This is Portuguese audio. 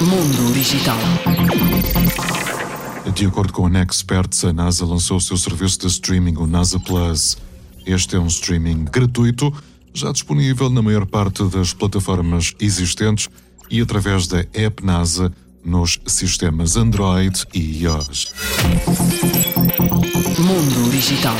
Mundo Digital. De acordo com a Nexperts, a NASA lançou o seu serviço de streaming, o NASA Plus. Este é um streaming gratuito, já disponível na maior parte das plataformas existentes e através da App NASA nos sistemas Android e iOS. Mundo Digital.